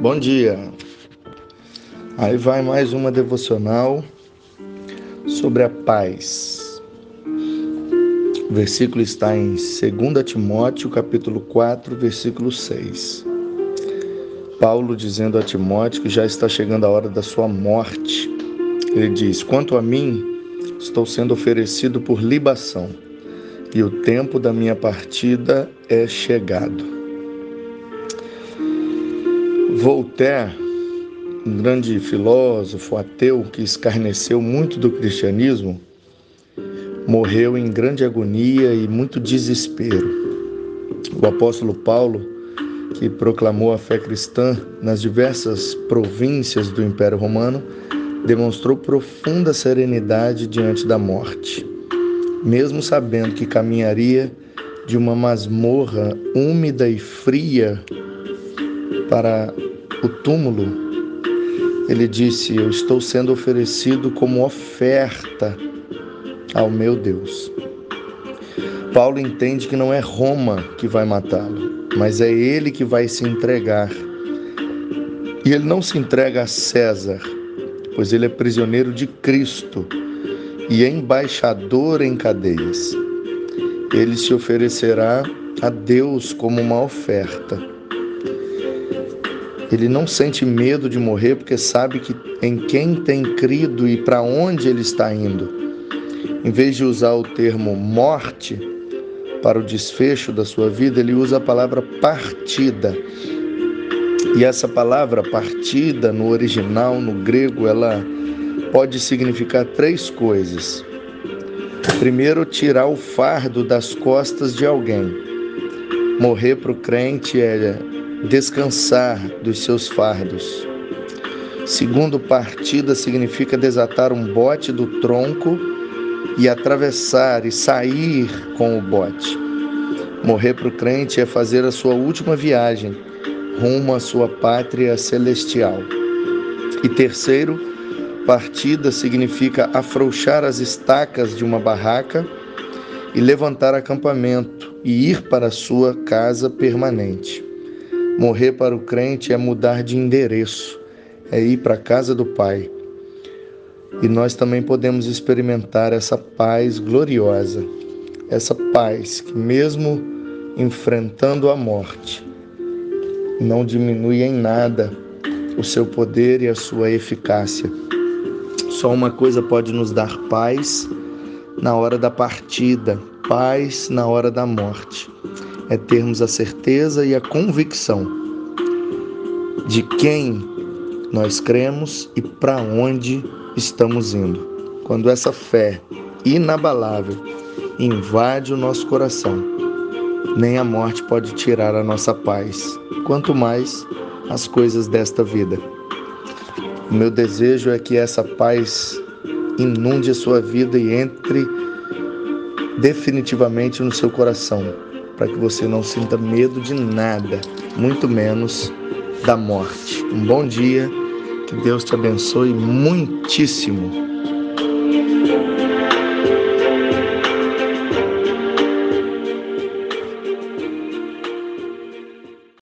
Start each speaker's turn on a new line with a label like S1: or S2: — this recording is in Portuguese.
S1: Bom dia. Aí vai mais uma devocional sobre a paz. O versículo está em 2 Timóteo, capítulo 4, versículo 6. Paulo dizendo a Timóteo que já está chegando a hora da sua morte. Ele diz: "Quanto a mim, estou sendo oferecido por libação, e o tempo da minha partida é chegado." Voltaire, um grande filósofo ateu que escarneceu muito do cristianismo, morreu em grande agonia e muito desespero. O apóstolo Paulo, que proclamou a fé cristã nas diversas províncias do Império Romano, demonstrou profunda serenidade diante da morte, mesmo sabendo que caminharia de uma masmorra úmida e fria para o túmulo, ele disse: Eu estou sendo oferecido como oferta ao meu Deus. Paulo entende que não é Roma que vai matá-lo, mas é ele que vai se entregar. E ele não se entrega a César, pois ele é prisioneiro de Cristo e embaixador em cadeias. Ele se oferecerá a Deus como uma oferta. Ele não sente medo de morrer porque sabe que em quem tem crido e para onde ele está indo. Em vez de usar o termo morte para o desfecho da sua vida, ele usa a palavra partida. E essa palavra partida no original, no grego, ela pode significar três coisas. Primeiro, tirar o fardo das costas de alguém. Morrer para o crente é descansar dos seus fardos. Segundo partida significa desatar um bote do tronco e atravessar e sair com o bote. Morrer para o crente é fazer a sua última viagem rumo à sua pátria celestial. E terceiro, partida significa afrouxar as estacas de uma barraca e levantar acampamento e ir para a sua casa permanente. Morrer para o crente é mudar de endereço, é ir para a casa do Pai. E nós também podemos experimentar essa paz gloriosa, essa paz que, mesmo enfrentando a morte, não diminui em nada o seu poder e a sua eficácia. Só uma coisa pode nos dar paz na hora da partida, paz na hora da morte é termos a certeza e a convicção de quem nós cremos e para onde estamos indo. Quando essa fé inabalável invade o nosso coração, nem a morte pode tirar a nossa paz, quanto mais as coisas desta vida. O meu desejo é que essa paz inunde a sua vida e entre definitivamente no seu coração para que você não sinta medo de nada, muito menos da morte. Um bom dia, que Deus te abençoe muitíssimo.